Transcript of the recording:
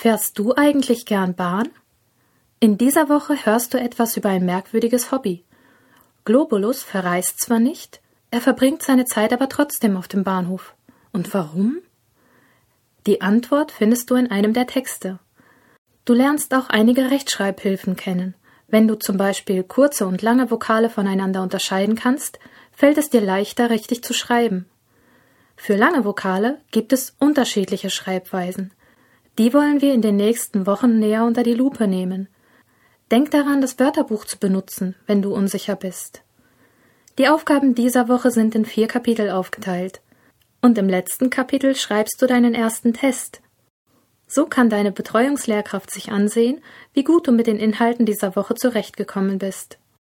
Fährst du eigentlich gern Bahn? In dieser Woche hörst du etwas über ein merkwürdiges Hobby. Globulus verreist zwar nicht, er verbringt seine Zeit aber trotzdem auf dem Bahnhof. Und warum? Die Antwort findest du in einem der Texte. Du lernst auch einige Rechtschreibhilfen kennen. Wenn du zum Beispiel kurze und lange Vokale voneinander unterscheiden kannst, fällt es dir leichter, richtig zu schreiben. Für lange Vokale gibt es unterschiedliche Schreibweisen. Die wollen wir in den nächsten Wochen näher unter die Lupe nehmen. Denk daran, das Wörterbuch zu benutzen, wenn du unsicher bist. Die Aufgaben dieser Woche sind in vier Kapitel aufgeteilt. Und im letzten Kapitel schreibst du deinen ersten Test. So kann deine Betreuungslehrkraft sich ansehen, wie gut du mit den Inhalten dieser Woche zurechtgekommen bist.